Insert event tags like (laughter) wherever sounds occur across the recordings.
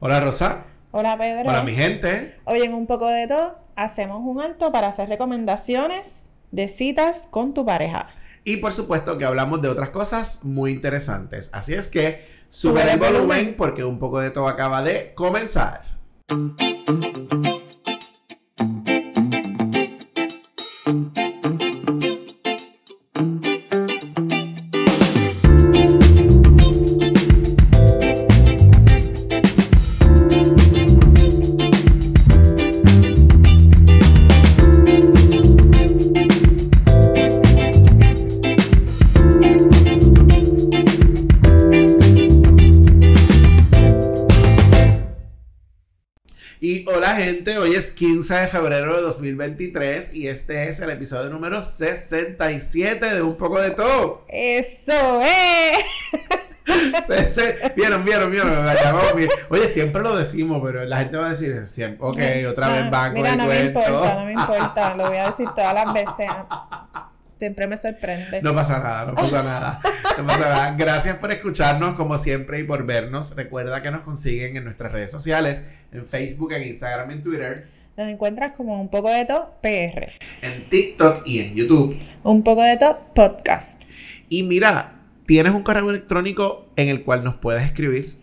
Hola Rosa. Hola Pedro. Hola mi gente. Hoy en un poco de todo hacemos un alto para hacer recomendaciones de citas con tu pareja. Y por supuesto que hablamos de otras cosas muy interesantes. Así es que sube el volumen porque un poco de todo acaba de comenzar. 15 de febrero de 2023 y este es el episodio número 67 de Un poco de todo. Eso, eh. (laughs) Vieron, vieron, vieron. Oye, siempre lo decimos, pero la gente va a decir siempre, ok, otra vez van Mira, no me importa, no me (laughs) importa, lo voy a decir todas las veces. Siempre me sorprende. No pasa nada, no pasa nada. No pasa nada. Gracias por escucharnos, como siempre, y por vernos. Recuerda que nos consiguen en nuestras redes sociales, en Facebook, en Instagram, en Twitter. Nos encuentras como un poco de top PR. En TikTok y en YouTube. Un poco de top podcast. Y mira, tienes un correo electrónico en el cual nos puedes escribir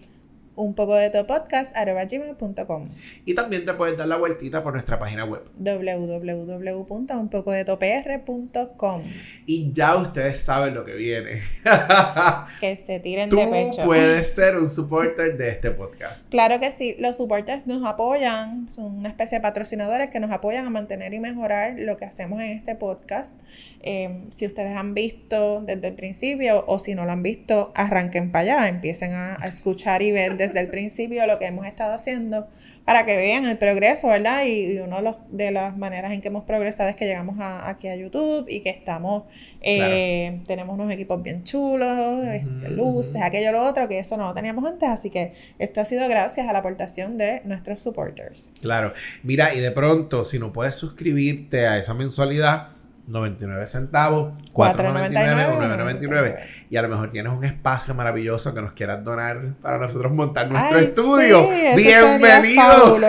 un poco de tu podcast gmail.com y también te puedes dar la vueltita por nuestra página web. www.unpocodetopr.com y ya ustedes saben lo que viene. (laughs) Que se tiren de pecho. puedes ser un supporter de este podcast. Claro que sí los supporters nos apoyan son una especie de patrocinadores que nos apoyan a mantener y mejorar lo que hacemos en este podcast. Eh, si ustedes han visto desde el principio o si no lo han visto arranquen para allá empiecen a, a escuchar y ver desde el principio lo que hemos estado haciendo para que vean el progreso, ¿verdad? Y, una de, las maneras en que hemos progresado es que llegamos aquí a YouTube y que estamos, eh, tenemos unos equipos bien chulos, este, luces, aquello, lo otro, que eso no lo teníamos antes, así que esto ha sido gracias a la aportación de nuestros supporters. Claro, mira, y de pronto, si no puedes suscribirte a esa mensualidad, 99 centavos, 4.99 9.99 y a lo mejor tienes un espacio maravilloso que nos quieras donar para nosotros montar nuestro estudio. Bienvenido. (laughs)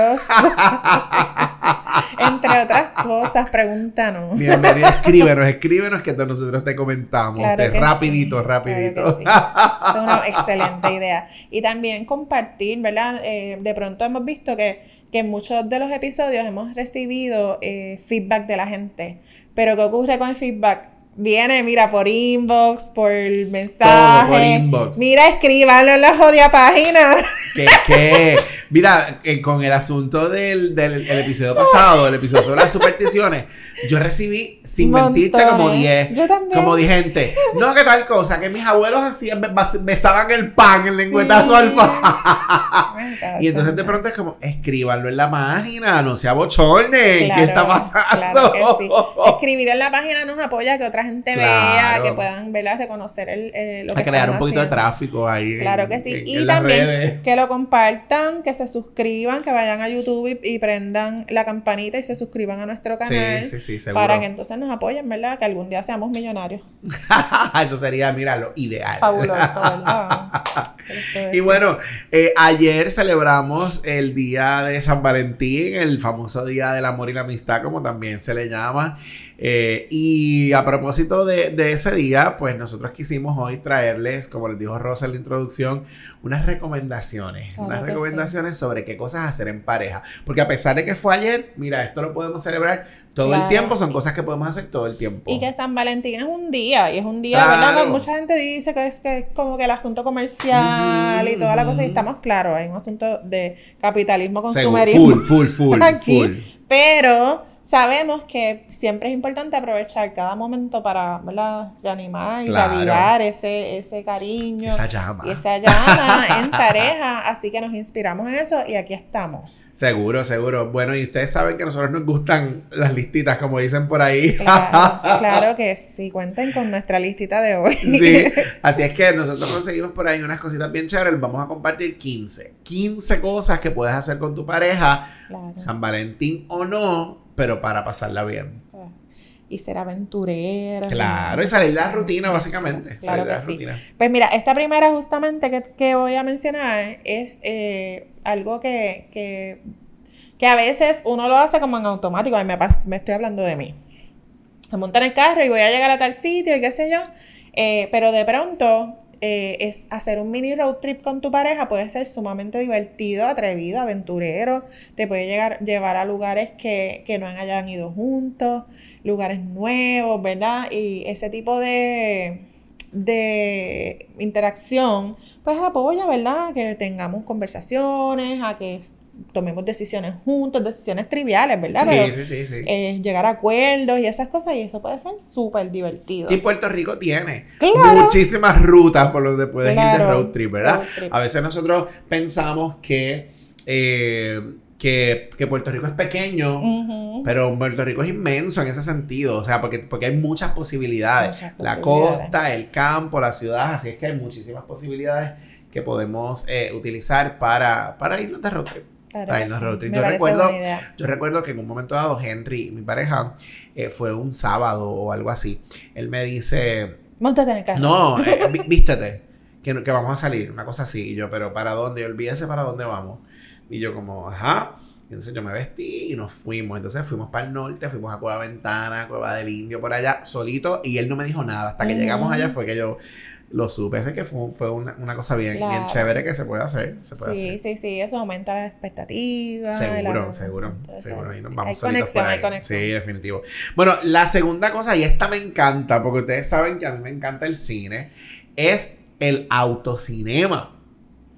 Entre otras cosas, pregúntanos. Bienvenido, escríbenos, (laughs) escríbenos que nosotros te comentamos. rapidito, rapidito. es una excelente idea. Y también compartir, ¿verdad? Eh, de pronto hemos visto que, que en muchos de los episodios hemos recibido eh, feedback de la gente pero ¿qué ocurre con el feedback? Viene, mira, por inbox, por mensaje. por inbox. Mira, escríbanlo en la jodida página. ¿Qué, qué? Mira, eh, con el asunto del, del episodio pasado, el episodio sobre las supersticiones, yo recibí, sin mentirte, como 10. Como 10 gente. No, que tal cosa, que mis abuelos hacían, besaban el pan, el lengüetazo al pan. y entonces de pronto es como, escríbanlo en la página, no se abochornen. ¿Qué está pasando? Claro que sí. Escribir en la página nos apoya a que otra gente vea, que puedan verla, reconocer el, lo que A crear un poquito de tráfico ahí. Claro que sí. y también que lo compartan, que se suscriban, que vayan a YouTube y, prendan la campanita y se suscriban a nuestro canal. Sí, sí, sí, seguro. Para que entonces nos apoyen, ¿verdad? Que algún día seamos millonarios. (laughs) Eso sería, mira, lo ideal. Fabuloso, (laughs) ¿verdad? y bueno, eh, ayer celebramos el día de San Valentín, el famoso día del amor y la amistad, como también se le llama. Eh, y a propósito de, ese día, pues nosotros quisimos hoy traerles, como les dijo Rosa en la introducción, unas recomendaciones. unas recomendaciones sobre qué cosas hacer en pareja. Porque a pesar de que fue ayer, mira, esto lo podemos celebrar todo el tiempo, son cosas que podemos hacer todo el tiempo. Y que San Valentín es un día, y es un día, ¿verdad? Mucha gente dice que es, que como que el asunto comercial y toda la cosa, y estamos claros, hay un asunto de capitalismo, consumerismo. full, full, full, (laughs) full. Pero sabemos que siempre es importante aprovechar cada momento para ¿verdad? reanimar y avivar ese, ese cariño. Esa llama. Y esa llama (laughs) en pareja. Así que nos inspiramos en eso y aquí estamos. Seguro, seguro. Bueno, y ustedes saben que a nosotros nos gustan las listitas, como dicen por ahí. Claro, (laughs) que sí, cuenten con nuestra listita de hoy. Sí, (laughs) así es que nosotros conseguimos por ahí unas cositas bien chéveres. Vamos a compartir 15. 15 cosas que puedes hacer con tu pareja, San Valentín o no, pero para pasarla bien. Ah, y ser aventurera. Claro, y salir de la rutina, básicamente. Claro que sí. Pues mira, esta primera justamente que, que voy a mencionar es, eh, algo que, que, que a veces uno lo hace como en automático. me, me estoy hablando de mí. Me monto en el carro y voy a llegar a tal sitio y qué sé yo. Eh, pero de pronto eh, es hacer un mini road trip con tu pareja puede ser sumamente divertido, atrevido, aventurero, te puede llegar, llevar a lugares que, que no hayan ido juntos, lugares nuevos, ¿verdad? Y ese tipo de, de interacción, pues apoya, ¿verdad? Que tengamos conversaciones, a que tomemos decisiones juntos, decisiones triviales, ¿verdad? Sí, sí, sí, eh, llegar a acuerdos y esas cosas, y eso puede ser súper divertido. Y Puerto Rico tiene muchísimas rutas por donde puedes ir de road trip, ¿verdad? A veces nosotros pensamos que... Eh, que, Puerto Rico es pequeño, pero Puerto Rico es inmenso en ese sentido, o sea, porque, porque hay muchas posibilidades. La costa, el campo, la ciudad, así es que hay muchísimas posibilidades que podemos eh, utilizar para, para irnos de road trip. Yo recuerdo, yo recuerdo que en un momento dado Henry, mi pareja, eh, fue un sábado o algo así. Él me dice... Montate en el carro. No, (laughs) eh, vístete, que, que vamos a salir, una cosa así. Y yo, pero ¿para dónde? olvídese para dónde vamos. Y yo como, ajá. Y entonces yo me vestí y nos fuimos. Entonces fuimos para el norte, fuimos a Cueva Ventana, Cueva del Indio, por allá, solito. Y él no me dijo nada. Hasta que llegamos allá fue que yo lo supe. Ese que fue, fue una, una, cosa bien, bien chévere que se puede hacer. Se puede sí, hacer. sí, sí. Eso aumenta la expectativa. Seguro, seguro. seguro. Nos vamos hay conexión, hay conexión. Sí, definitivo. Bueno, la segunda cosa, y esta me encanta, porque ustedes saben que a mí me encanta el cine, es el autocinema.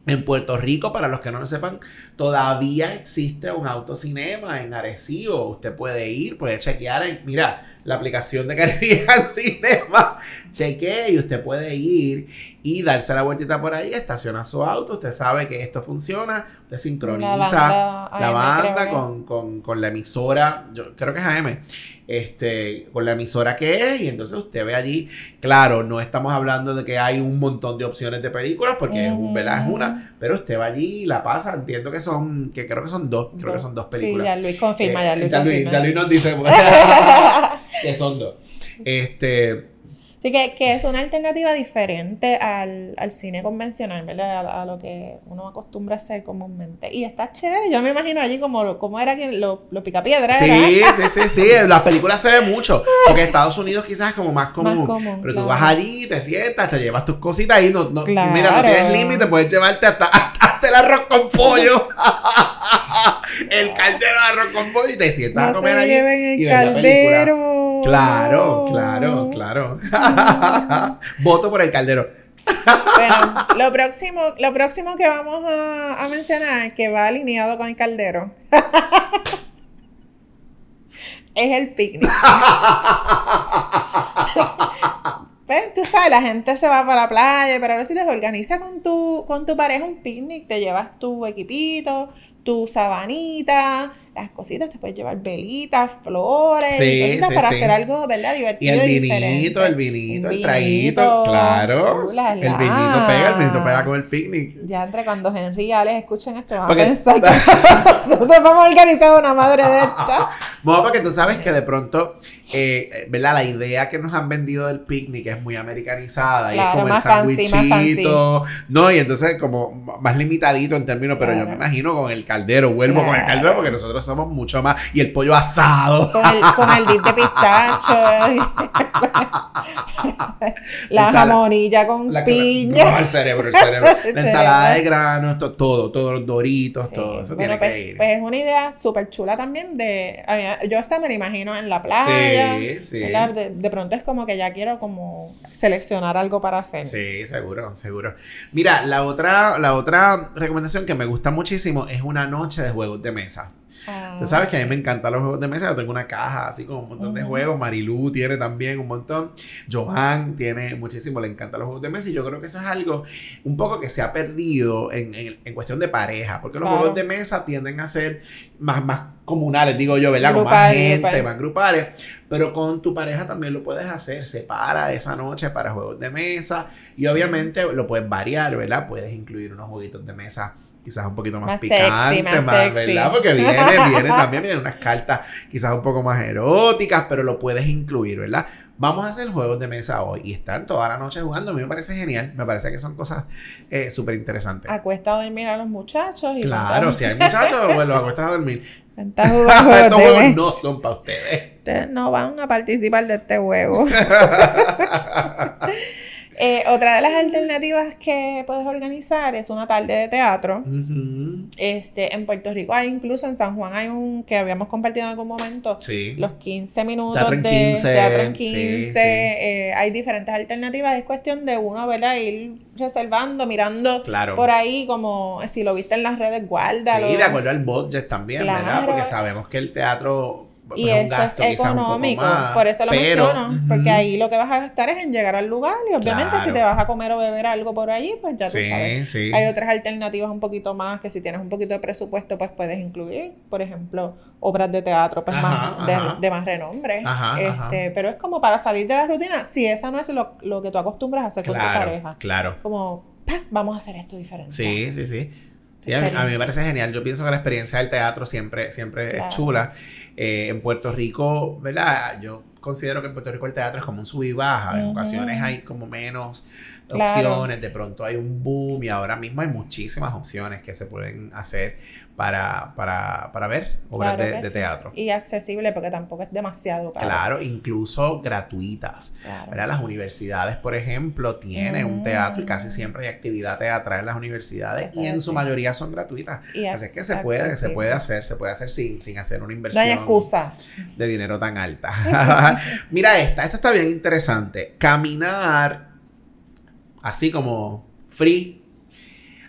En Puerto Rico, para los que no lo sepan, todavía existe un autocinema en Arecibo. Usted puede ir, puede chequear. En, mira, la aplicación de Caribbean (laughs) Cinema. Cheque y usted puede ir y darse la vueltita por ahí, estaciona su auto, usted sabe que esto funciona, usted sincroniza la banda, con, la emisora, yo creo que es AM, este, con la emisora que es, y entonces usted ve allí, claro, no estamos hablando de que hay un montón de opciones de películas, porque es, un, es una, pero usted va allí y la pasa, entiendo que son, que creo que son dos, creo que son dos películas. Sí, ya Luis confirma, ya eh, Luis, ya Luis nos dice (laughs) (laughs) que son dos. Este, Así que, que es una alternativa diferente al, al cine convencional, ¿verdad? A, lo que uno acostumbra a hacer comúnmente. Y está chévere. Yo me imagino allí como, como era que lo, lo pica piedra. Sí, sí, sí, sí. Las películas se ven mucho. Porque Estados Unidos quizás es como más común. pero tú vas allí, te sientas, te llevas tus cositas y no, no mira, no tienes límite, puedes llevarte hasta, hasta, el arroz con pollo. (laughs) el caldero de arroz con pollo y te sientas a comer allí. el y caldero. Claro, claro, claro. (laughs) Voto por el caldero. bueno, lo próximo, lo próximo que vamos a, a mencionar, que va alineado con el caldero, (laughs) es el picnic. (laughs) pues, tú sabes, la gente se va para la playa, pero ahora si te organiza con tu, con tu pareja un picnic, te llevas tu equipito, tu sabanita, las cositas, te puedes llevar velitas, flores, cositas para hacer algo, ¿verdad? Divertido. Y el vinito, el vinito, el, traguito, claro. El vinito pega, el vinito pega con el picnic. Ya entre cuando Henry y Alex escuchen esto, van a pensar que (laughs) nosotros vamos a organizar una madre de esta. (laughs) Bueno, porque tú sabes que de pronto, eh, ¿verdad? La idea que nos han vendido del picnic es muy americanizada y es como el sandwichito, ¿no? Y entonces como más limitadito en términos, pero yo me imagino con el caldero, vuelvo con el caldero porque nosotros somos mucho más. Y el pollo asado. Con el, con el dip de pistacho. (laughs) la jamonilla con piña. No, el cerebro, el cerebro. (laughs) la ensalada de granos, todo, todos los doritos, todo. Eso tiene pues, que ir. Pues es una idea súper chula también de. yo hasta me lo imagino en la playa. Sí, sí. De, de, pronto es como que ya quiero como seleccionar algo para hacer. Sí, seguro, seguro. Mira, la otra, la otra recomendación que me gusta muchísimo es una noche de juegos de mesa. Tú sabes que a mí me encantan los juegos de mesa. Yo tengo una caja así con un montón de juegos. Marilu tiene también un montón. Johan tiene muchísimo. Le encantan los juegos de mesa. Y yo creo que eso es algo un poco que se ha perdido en, en, cuestión de pareja. Porque los juegos de mesa tienden a ser más, más comunales, digo yo, ¿verdad? con más gente, más grupales. Pero con tu pareja también lo puedes hacer. Separa esa noche para juegos de mesa. Y obviamente lo puedes variar, ¿verdad? Puedes incluir unos jueguitos de mesa quizás un poquito más, picante, más, ¿verdad? Porque viene, (laughs) viene también, vienen unas cartas quizás un poco más eróticas, pero lo puedes incluir, ¿verdad? vamos a hacer juegos de mesa hoy y están toda la noche jugando. A mí me parece genial, me parece que son cosas eh, súper interesantes. Acuesta a dormir a los muchachos. Y claro, si hay muchachos, pues los acuestas a dormir. (laughs) Estos juegos no son para ustedes. Ustedes no van a participar de este juego. (laughs) Eh, otra de las alternativas que puedes organizar es una tarde de teatro. este, en Puerto Rico hay incluso en San Juan hay un que habíamos compartido en algún momento. Los 15 minutos de teatro en 15. Eh, hay diferentes alternativas. Es cuestión de uno, ¿verdad? Ir reservando, mirando por ahí, como si lo viste en las redes, guárdalo. Sí, de acuerdo al budget también, ¿verdad? Porque sabemos que el teatro y eso es económico, por eso lo menciono, porque ahí lo que vas a gastar es en llegar al lugar y obviamente si te vas a comer o beber algo por allí, pues ya tú sabes. Hay otras alternativas un poquito más que si tienes un poquito de presupuesto, pues puedes incluir, por ejemplo, obras de teatro pues más, de, más renombre. este, pero es como para salir de la rutina, si esa no es lo, lo que tú acostumbras a hacer con tu pareja. Claro. Como, vamos a hacer esto diferente. Sí, sí, sí. Sí, a mí, me parece genial. Yo pienso que la experiencia del teatro siempre, siempre es chula. Eh, en Puerto Rico, ¿verdad? Yo considero que en Puerto Rico el teatro es como un sub y baja. En ocasiones hay como menos opciones, de pronto hay un boom y ahora mismo hay muchísimas opciones que se pueden hacer para, para, para ver obras de, teatro. Y accesible porque tampoco es demasiado caro. Claro, incluso gratuitas. Las universidades, por ejemplo, tienen un teatro y casi mm. siempre hay actividad teatral en las universidades y en su mayoría son gratuitas. Así es que se puede, se puede hacer, se puede hacer sin, sin hacer una inversión no hay excusa. de dinero tan alta. (laughs) Mira esta, esta está bien interesante. Caminar así como free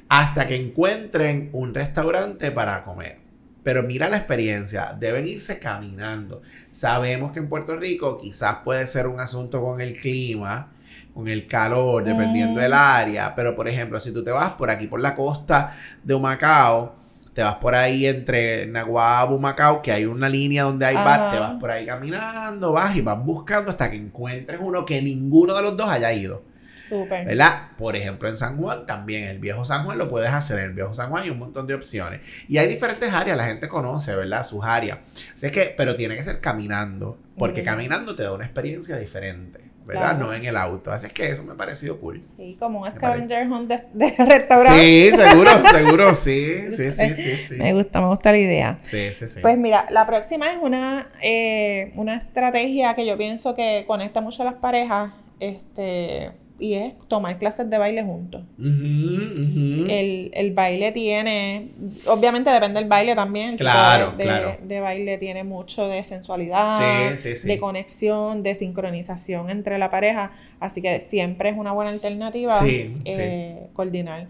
hasta que encuentren un restaurante para comer. Pero mira la experiencia, deben irse caminando. Sabemos que en Puerto Rico quizás puede ser un asunto con el clima, con el calor, dependiendo del mm. área. Pero por ejemplo, si tú te vas por aquí, por la costa de Humacao, te vas por ahí entre Naguabo Humacao, que hay una línea donde hay bar, te vas por ahí caminando, vas y vas buscando hasta que encuentres uno que ninguno de los dos haya ido. ¿Verdad? Por ejemplo, en San Juan también, el viejo San Juan lo puedes hacer. En el viejo San Juan hay un montón de opciones. Y hay diferentes áreas, la gente conoce, ¿verdad? Sus áreas. Así es que, pero tiene que ser caminando, porque caminando te da una experiencia diferente. ¿verdad? No en el auto. Así es que eso me ha parecido cool. Sí, como un scavenger hunt de, restaurante. Sí, seguro, (laughs) seguro, sí, sí, sí, sí, sí, Me gusta, me gusta la idea. Sí, sí, sí. Pues mira, la próxima es una, eh, una estrategia que yo pienso que conecta mucho a las parejas. Este, y es tomar clases de baile juntos. El, baile tiene, obviamente depende del baile también, claro, de, claro. de, baile tiene mucho de sensualidad, de conexión, de sincronización entre la pareja, así que siempre es una buena alternativa eh, coordinar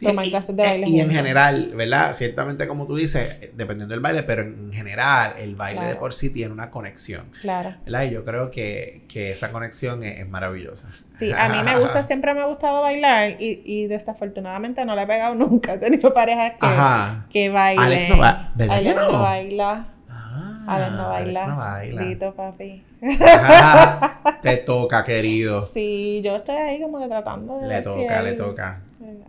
y, en general, ¿verdad? Ciertamente, como tú dices, dependiendo del baile, pero en general, el baile de por sí tiene una conexión. Claro. ¿verdad? Y yo creo que, esa conexión es, maravillosa. Sí, a mí me gusta, (laughs) siempre me ha gustado bailar y, y desafortunadamente no le he pegado (laughs) nunca. He tenido parejas que, que bailen. Alex no, va, Alex no? baila. Ah, Alex no baila. Alex no baila. Lito, papi. (laughs) te toca, querido. Sí, yo estoy ahí como que tratando de. Le toca, le toca.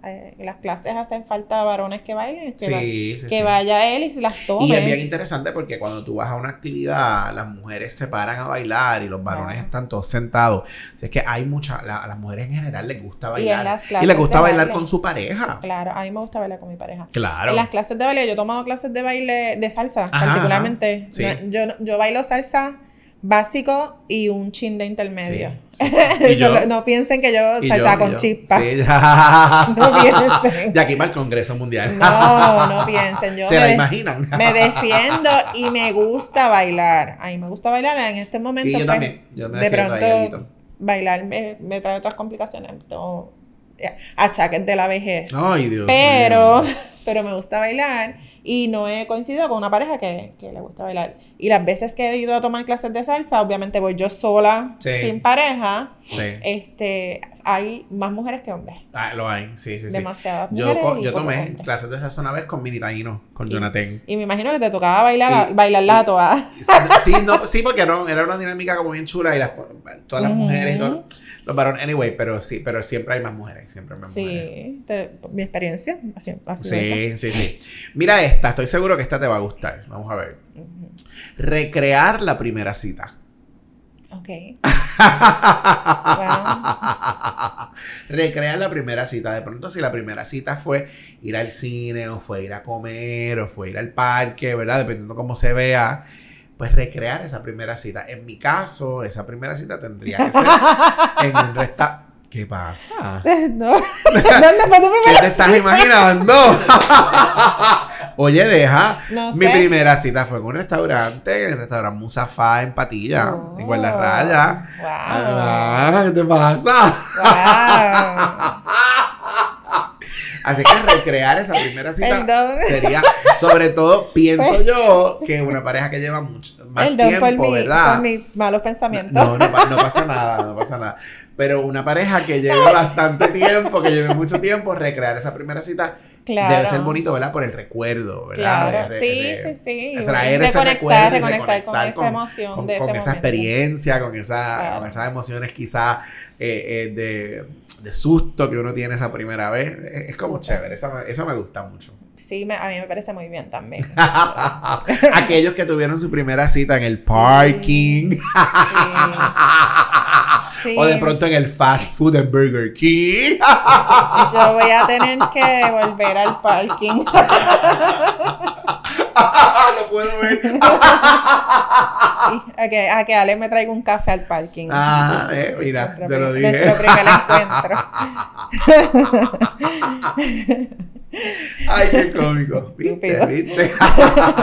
Eh, las clases hacen falta varones que bailen, que, que vaya él y las tome. Y es bien interesante porque cuando tú vas a una actividad, las mujeres se paran a bailar y los varones están todos sentados. es que hay muchas, a las mujeres en general les gusta bailar. Y, les gusta bailar con su pareja. Claro, a mí me gusta bailar con mi pareja. Claro. En las clases de baile, yo he tomado clases de baile de salsa, particularmente. Yo, yo bailo salsa básico y un chin de intermedio. (laughs) no piensen que yo salsa con chispa. (laughs) no piensen. De aquí para el Congreso Mundial. no, no piensen. Yo Se la imaginan. me defiendo y me gusta bailar. A mí me gusta bailar en este momento. yo pues, también. Yo me de pronto, bailar me, me, trae otras complicaciones. achaques de la vejez. Ay, Dios Pero, pero me gusta bailar y no he coincidido con una pareja que, que, le gusta bailar. Y las veces que he ido a tomar clases de salsa, obviamente voy yo sola, sin pareja. Este, hay más mujeres que hombres. Ah, lo hay, sí, sí, sí. Demasiadas mujeres. Yo, yo tomé clases de salsa una vez con Mini Taino, con Jonathan. Y me imagino que te tocaba bailar, bailarla a todas. Sí, no, sí, porque era, era una dinámica como bien chula y las, todas las mujeres y todo los varones, anyway, pero sí, pero siempre hay más mujeres, siempre hay más sí, mi experiencia así, Sí, sí, sí. Mira esta, estoy seguro que esta te va a gustar. Vamos a ver. Recrear la primera cita. Ok. (laughs) Recrear la primera cita. De pronto, si la primera cita fue ir al cine, o fue ir a comer, o fue ir al parque, ¿verdad? Dependiendo cómo se vea, pues recrear esa primera cita. En mi caso, esa primera cita tendría que ser en un restaurante. ¿Qué pasa? (laughs) No. (laughs) ¿Qué te estás imaginando? (laughs) Oye, deja. Mi primera cita fue en un restaurante, en el restaurante Musafá en Patilla, en Guardarraya. Wow. Ah, ¿Qué te pasa? Así que recrear esa primera cita sería, sobre todo, pienso pues yo, que una pareja que lleva mucho más tiempo, ¿verdad? Por mis malos pensamientos. No, no, no pasa nada, no pasa nada. Pero una pareja que lleve bastante tiempo, que lleve mucho tiempo, recrear esa primera cita Debe ser bonito, ¿verdad? Por el recuerdo, ¿verdad? Claro, sí, sí, sí. Traer ese recuerdo. Reconectar, con, esa emoción con, de ese Con esa experiencia, con, esa, con esas emociones quizás eh, eh, de, de, susto que uno tiene esa primera vez. Es, como chévere, esa, esa me gusta mucho. Sí, a mí me parece muy bien también. (laughs) Aquellos que tuvieron su primera cita en el parking. (laughs) O de pronto en el fast food de Burger King. (laughs) Yo voy a tener que volver al parking. Lo puedo ver. A, que, a que Ale me traiga un café al parking. Ah, eh, mira, te lo dije. Nuestro primer encuentro. Ay, qué cómico. (laughs) ¿Viste? ¿Viste?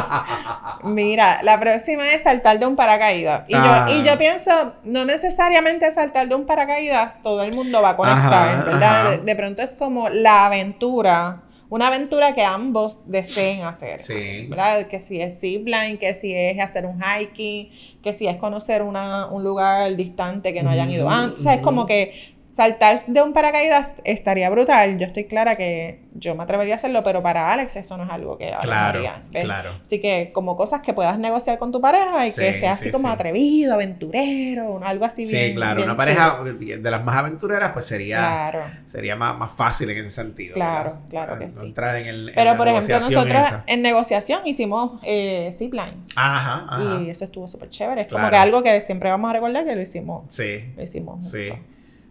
(laughs) Mira, la próxima es saltar de un paracaídas. Y, yo, y yo ah. pienso, no necesariamente saltar de un paracaídas, todo el mundo va a conectar, ¿verdad? De, pronto es como la aventura. Una aventura que ambos deseen hacer. Sí. ¿Verdad? Que si es zipline, que si es hacer un hiking, que si es conocer una, un lugar distante que no hayan ido antes. O sea, es como que saltar de un paracaídas estaría brutal. Yo estoy clara que yo me atrevería a hacerlo, pero para Alex eso no es algo que claro, claro. Así que como cosas que puedas negociar con tu pareja y que sea así como atrevido, aventurero, algo así bien. Sí, claro, una pareja de las más aventureras pues sería, sería más, más fácil en ese sentido. Claro, claro que sí. Entrar en el, pero por ejemplo nosotros en negociación hicimos eh, ziplines. Ajá, ajá. Y eso estuvo súper chévere. Es como que algo que siempre vamos a recordar que lo hicimos. Sí. Lo hicimos. Sí.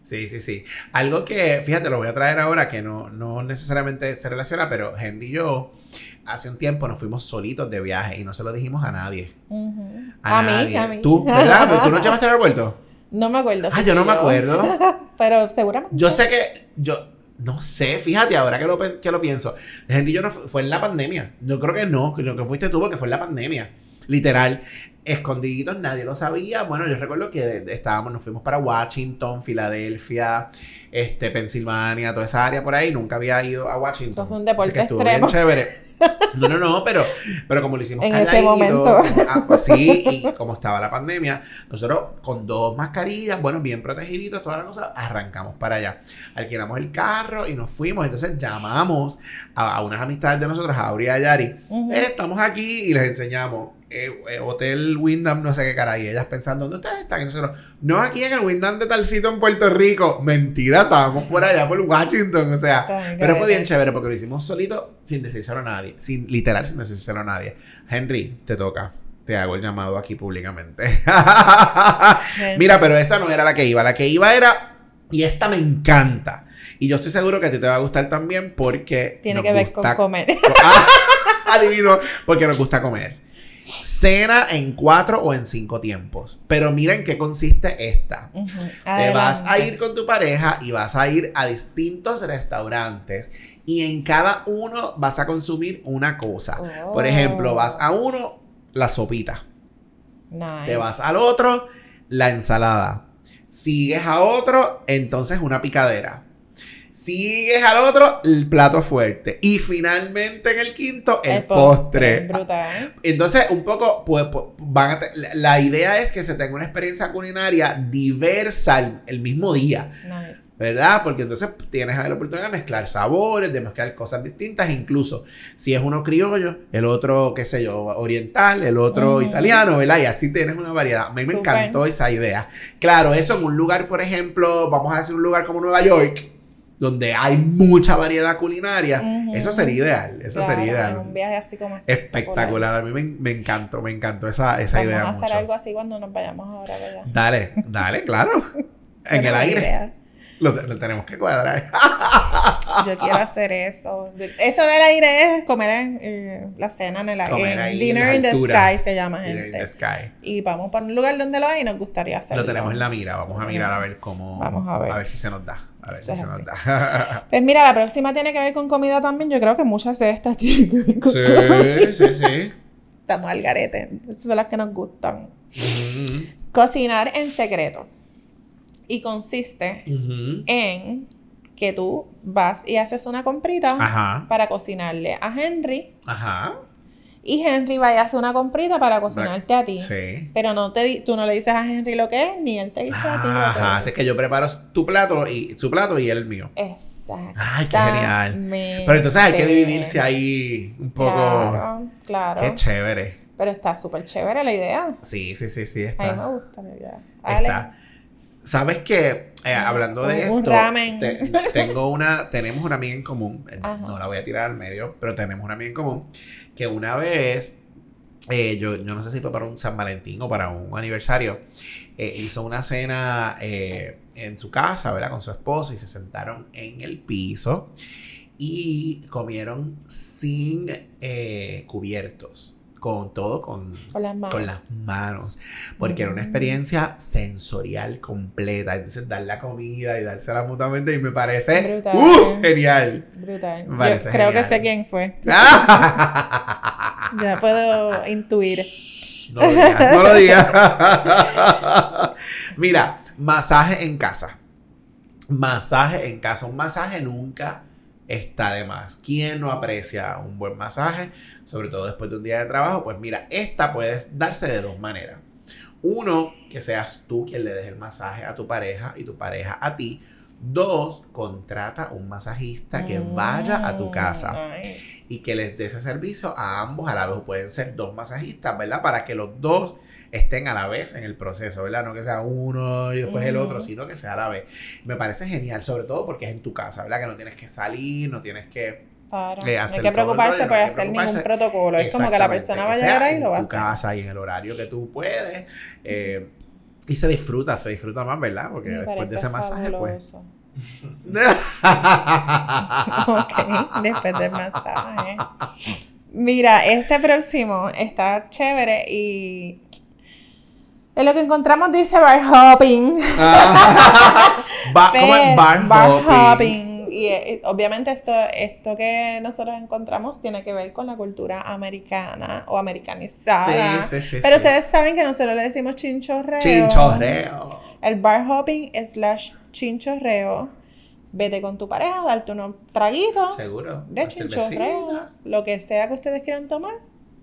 Sí, sí, sí. Algo que, fíjate, lo voy a traer ahora que no, no necesariamente se relaciona, pero Henry y yo hace un tiempo nos fuimos solitos de viaje y no se lo dijimos a nadie. a, mí, a mí. ¿Tú, verdad? ¿Tú no llevaste al aeropuerto? (laughs) No me acuerdo. Ah, yo no me acuerdo. (laughs) pero seguramente. Yo sé que, yo, no sé, fíjate, ahora que lo, que lo pienso. Henry y yo no fue en la pandemia. Yo creo que no, lo que fuiste tú porque fue en la pandemia. Literal escondiditos, nadie lo sabía. Bueno, yo recuerdo que estábamos, nos fuimos para Washington, Filadelfia, este, Pensilvania, toda esa área por ahí. Nunca había ido a Washington. Eso fue un deporte extremo. chévere. (laughs) No, no, no, pero, pero como lo hicimos en ese momento. Ah, pues sí, y como estaba la pandemia, nosotros con dos mascarillas, bueno, bien protegiditos, toda la cosa, arrancamos para allá. Alquilamos el carro y nos fuimos. Entonces llamamos a, unas amistades de nosotros, a Aurea y a Yari. Eh, estamos aquí y les enseñamos eh, eh, Hotel Wyndham, no sé qué cara. Y ellas pensando, ¿dónde ustedes están? Y nosotros, no aquí en el Wyndham de tal sitio en Puerto Rico. Mentira, estábamos por allá, por Washington. O sea, pero fue bien chévere porque lo hicimos solito, sin decírselo a nadie. Sin, literal, sin decírselo a nadie. Henry, te toca. Te hago el llamado aquí públicamente. (laughs) Mira, pero esa no era la que iba. La que iba era, y esta me encanta. Y yo estoy seguro que a ti te va a gustar también porque. Tiene que ver con comer. (laughs) adivino, porque nos gusta comer. Cena en cuatro o en cinco tiempos. Pero miren qué consiste esta. Te vas a ir con tu pareja y vas a ir a distintos restaurantes y en cada uno vas a consumir una cosa. Por ejemplo, vas a uno, la sopita. Te vas al otro, la ensalada. Sigues a otro, entonces una picadera. Sigues al otro, el plato fuerte. Y finalmente en el quinto, el, postre. Entonces, un poco, pues, pues van la idea es que se tenga una experiencia culinaria diversa el, mismo día. Nice. ¿Verdad? Porque entonces tienes la oportunidad de mezclar sabores, de mezclar cosas distintas, incluso si es uno criollo, el otro, qué sé yo, oriental, el otro italiano, ¿verdad? Y así tienes una variedad. A mí me encantó esa idea. Claro, eso en un lugar, por ejemplo, vamos a decir un lugar como Nueva York donde hay mucha variedad culinaria, eso sería ideal, eso Claro, sería ideal. Un viaje así como Espectacular, a mí me, me encantó, me encantó esa, esa Vamos idea a hacer mucho. algo así cuando nos vayamos ahora, ¿verdad? Dale, dale, claro. (laughs) En el aire. Lo, lo tenemos que cuadrar. (laughs) Yo quiero hacer eso. Eso del aire es comer en, eh, la cena en el aire. Dinner in the. Sky se llama, Dinner in gente. the sky. Y vamos para un lugar donde lo hay y nos gustaría hacerlo. Lo tenemos en la mira, vamos a mirar a ver cómo. Vamos a ver. si se nos da. A ver se. (laughs) Pues mira, la próxima tiene que ver con comida también. Yo creo que muchas de estas tienen que ver con sí, sí, sí. Estamos al garete. Esas son las que nos gustan. Cocinar en secreto. Y consiste en que tú vas y haces una comprita Ajá, para cocinarle a Henry. ajá. Y Henry va y hace una comprita para cocinarte a ti. Sí. Pero no te di- tú no le dices a Henry lo que es, ni él te dice a ti lo que Ajá, es. así es que yo preparo tu plato y su plato y él el mío. Exacto. Ay, qué genial. Pero entonces hay que dividirse ahí un poco. Claro, claro. Qué chévere. Pero está súper chévere la idea. Sí, sí, sí, sí, A mí me está. gusta la idea. Está. ¿Sabes qué? Eh, hablando de Un esto, ramen. te- tengo una, tenemos una amiga en común, eh, Ajá. no la voy a tirar al medio, pero tenemos una amiga en común que una vez, eh, yo, yo no sé si fue para un San Valentín o para un aniversario, eh, hizo una cena eh, en su casa, ¿verdad? Con su esposo y se sentaron en el piso y comieron sin eh, cubiertos, con todo, con con las manos. con las manos, porque era una Mm. experiencia sensorial completa. Entonces, dar la comida y dársela mutuamente y me parece Brutal. ¡uf! genial. Brutal. Me parece Yo creo que sé quién fue. (laughs) Ya puedo intuir. no lo digas, no lo digas. (laughs) Mira, masaje en casa. Masaje en casa. Un masaje nunca está de más. ¿Quién no aprecia un buen masaje? Sobre todo después de un día de trabajo. Pues mira, esta puede darse de dos maneras. Uno, que seas tú quien le des el masaje a tu pareja y tu pareja a ti. Dos, contrata un masajista que vaya a tu casa Mm, y que les dé ese servicio a ambos a la vez. Pueden ser dos masajistas, ¿verdad? Para que los dos estén a la vez en el proceso, ¿verdad? No que sea uno y después el otro, sino que sea a la vez. Me parece genial, sobre todo porque es en tu casa, ¿verdad? Que no tienes que salir, no tienes que... Claro. Eh, No hacer hay que preocuparse por no hacer ningún protocolo. Es como que la persona va a llegar ahí y lo va a En tu hacer. casa y en el horario que tú puedes. eh, y se disfruta, se disfruta más, ¿verdad? Porque Me después de ese masaje, pues... (laughs) ok, después del masaje. Mira, este próximo está chévere y en lo que encontramos dice bar hopping. Como en Pero- bar, hopping. Y eh, obviamente esto, esto que nosotros encontramos tiene que ver con la cultura americana o americanizada. Sí, sí, sí. Pero sí. ustedes saben que nosotros le decimos chinchorreo. Chinchorreo. El bar hopping slash chinchorreo. Vete con tu pareja, darte unos traguitos Seguro. de chinchorreo. Lo que sea que ustedes quieran tomar,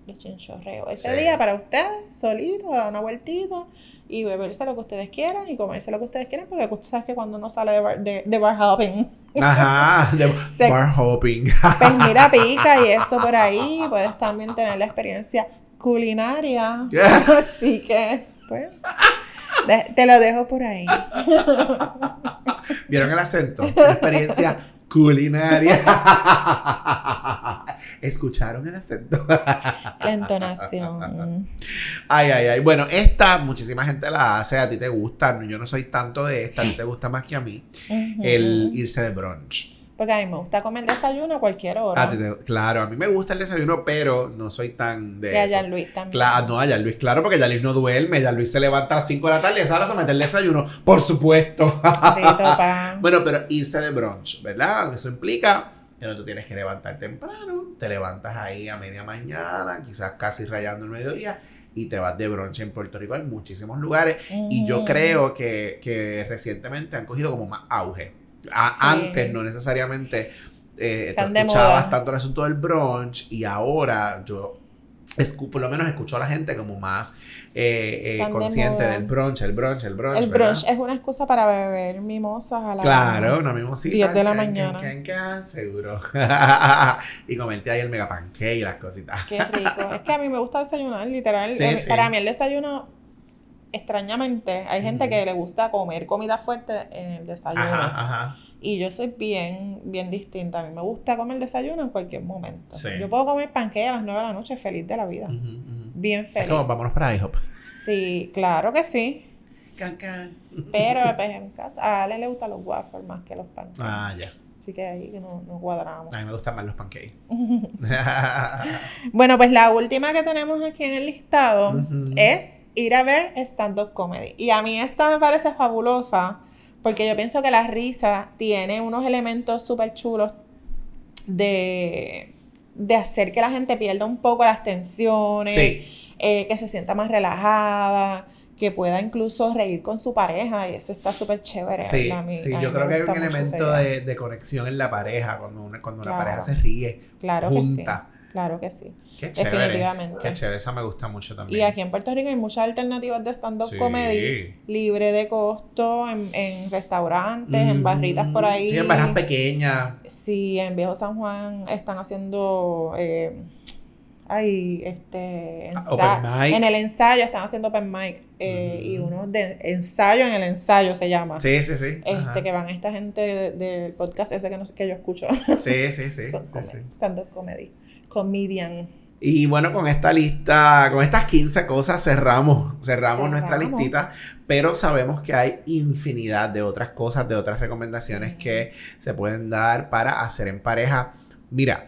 Ese Sí. día para ustedes, solito, dar una vueltita y beberse lo que ustedes quieran y comerse lo que ustedes quieran, porque tú sabes que cuando uno sale de bar, de, de bar hopping, (laughs) Ajá. De Se- bar hopping. pues mira, pica y eso por ahí, puedes también tener la experiencia culinaria. (laughs) Así que, pues, de- te lo dejo por ahí. (laughs) ¿Vieron el acento? Una experiencia culinaria. (laughs) ¿Escucharon el acento? La entonación. Ay, ay, ay. Bueno, esta muchísima gente la hace, a ti te gusta. Yo no soy tanto de esta, a ti te gusta más que a mí. El irse de brunch. Porque a mí me gusta comer desayuno a cualquier hora. Te- claro, a mí me gusta el desayuno, pero no soy tan de Y a. Jean Luis también. Claro, no, a Jan Luis, claro, porque Jan Luis no duerme. Jan Luis se levanta a las 5 de la tarde y a esa hora se mete el desayuno. Por supuesto. (laughs) Pan. bueno, pero irse de brunch, ¿verdad? Eso implica que no tú tienes que levantar temprano. Te levantas ahí a media mañana, quizás casi rayando el mediodía, y te vas de brunch. En Puerto Rico hay muchísimos lugares. Y yo creo que, que recientemente han cogido como más auge. A- Sí. Antes no necesariamente eh, escuchabas tanto el asunto del brunch y ahora yo escu- por lo menos escucho a la gente como más eh, eh, de consciente del brunch, el brunch, el brunch. El ¿verdad? brunch es una excusa para beber mimosas a la Claro, una mimosita. 10 de la can, mañana. can, can, seguro. (laughs) y comerte ahí el mega pancake y las cositas. Qué rico. Es que a mí me gusta desayunar, literal. Sí, sí. Para mí el desayuno, extrañamente, hay gente que le gusta comer comida fuerte en el desayuno. Ajá, ajá. Y yo soy bien, bien distinta. A mí me gusta comer desayuno en cualquier momento. Sí. Yo puedo comer panqueque a las 9 de la noche feliz de la vida. Bien Es feliz. como, vámonos para IHOP. Sí, claro que sí. Can, can. Pero pues, en casa, a Ale le gustan los waffles más que los pancakes. Ah, ya. Así que ahí que no, nos cuadramos. A mí me gustan más los pancakes. (laughs) Bueno, pues la última que tenemos aquí en el listado es ir a ver stand-up comedy. Y a mí esta me parece fabulosa porque yo pienso que la risa tiene unos elementos súper chulos de, de hacer que la gente pierda un poco las tensiones, Sí. eh, que se sienta más relajada, que pueda incluso reír con su pareja. Y eso está súper chévere. Sí. A mí- sí, a mí yo creo que hay un elemento de, de conexión en la pareja cuando una, cuando una pareja se ríe Claro que sí. junta. Claro que sí. Qué chévere. Definitivamente. Qué chévere, esa me gusta mucho también. Y aquí en Puerto Rico hay muchas alternativas de stand-up Sí. comedy libre de costo en, en restaurantes, en barritas por ahí. Sí, en barras pequeñas. Sí, en Viejo San Juan están haciendo. Eh, ay, este. Ah. En el ensayo están haciendo open mic. eh, Y Mm. uno de ensayo en el ensayo se llama. Sí, sí, sí. Este, Ajá. que van esta gente de- del podcast ese que, no- que yo escucho. Sí, sí, sí. Son sí, come- sí. Stand-up comedy. Comedian. Y bueno, con esta lista, con estas 15 cosas cerramos, cerramos nuestra listita, pero sabemos que hay infinidad de otras cosas, de otras recomendaciones Sí. que se pueden dar para hacer en pareja. Mira,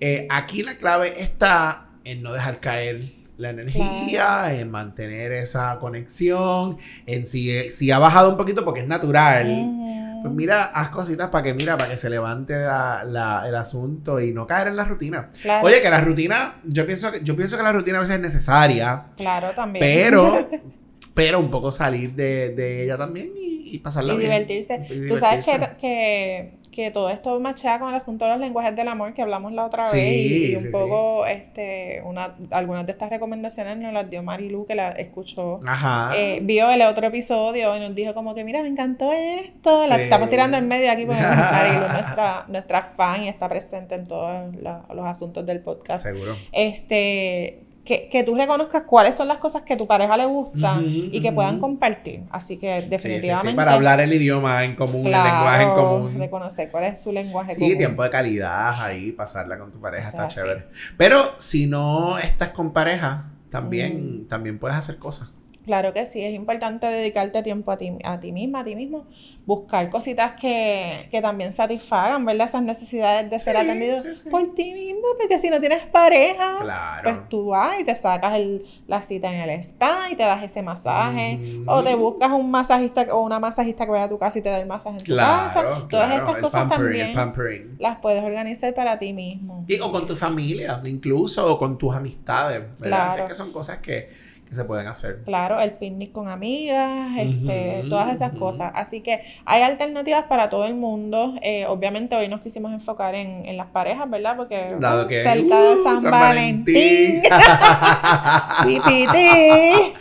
eh, aquí la clave está en no dejar caer la energía, en mantener esa conexión, en si, si ha bajado un poquito porque es natural. Pues mira, haz cositas para que, mira, para que se levante la- la- el asunto y no caer en la rutina. Claro, Oye, que la rutina, yo pienso que, yo pienso que la rutina a veces es necesaria, claro, también. pero, (laughs) pero un poco salir de, de ella también y, y pasarla y bien. divertirse. Y Tú sabes que, divertirse. que, que todo esto machea con el asunto de los lenguajes del amor que hablamos la otra Sí, vez y, un sí, poco este una algunas de estas recomendaciones nos las dio Marilu que la escuchó Ajá. eh, vio el otro episodio y nos dijo como que mira me encantó esto la estamos tirando en medio aquí porque (laughs) Marilu es nuestra, nuestra fan y está presente en todos la- los asuntos del podcast Seguro. este que, que tú reconozcas cuáles son las cosas que tu pareja le gustan Ujú, y que puedan compartir así que Sí, sí, sí, definitivamente para hablar el idioma en común, el lenguaje en común. reconocer cuál es su lenguaje Sí, común. tiempo de calidad ahí, pasarla con tu pareja, está chévere. Pero si no estás con pareja, también, Mm. también puedes hacer cosas. Claro que sí, es importante dedicarte tiempo a ti, a ti misma, a ti mismo, buscar cositas que, que también satisfagan, ¿verdad? Esas necesidades de ser Sí, atendido sí, sí. por ti mismo, porque si no tienes pareja, Claro. pues tú vas y te sacas el- la cita en el spa y te das ese masaje, o te buscas un masajista o una masajista que vaya a tu casa y te da el masaje en tu casa. Claro, Todas claro, estas cosas pampering, también las puedes organizar para ti mismo. Sí, o con tu familia, incluso, o con tus amistades, ¿verdad? Que son cosas que, que se pueden hacer. Claro, el picnic con amigas, este, todas esas cosas. Así que hay alternativas para todo el mundo. Eh, obviamente hoy nos quisimos enfocar en, en las parejas, ¿verdad? Porque Dado que cerca de uh, San, Valentín. (laughs) Pipiti.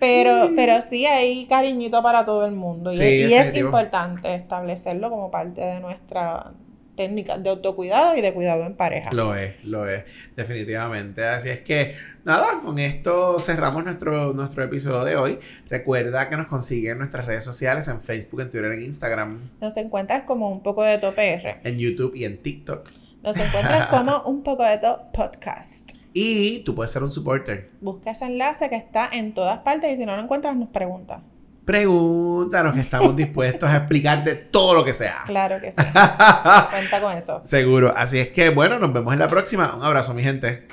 Pero, pero sí hay cariñito para todo el mundo. Y, Sí, y es importante establecerlo como parte de nuestra técnica de autocuidado y de cuidado en pareja. Lo es, lo es, definitivamente. Así es que, nada, con esto cerramos nuestro, nuestro episodio de hoy. Recuerda que nos consiguen en nuestras redes sociales, en Facebook, en Twitter, en Instagram, Nos encuentras como un poco de top R. en YouTube y en TikTok. Nos encuentras (laughs) como un poco de top podcast. Y tú puedes ser un supporter. Busca ese enlace que está en todas partes y si no lo encuentras nos pregunta. Pregúntanos que estamos (laughs) dispuestos a explicarte todo lo que sea. Claro que sí. (laughs) Cuenta con eso. Seguro. Así es que, bueno, nos vemos en la próxima. Un abrazo, mi gente.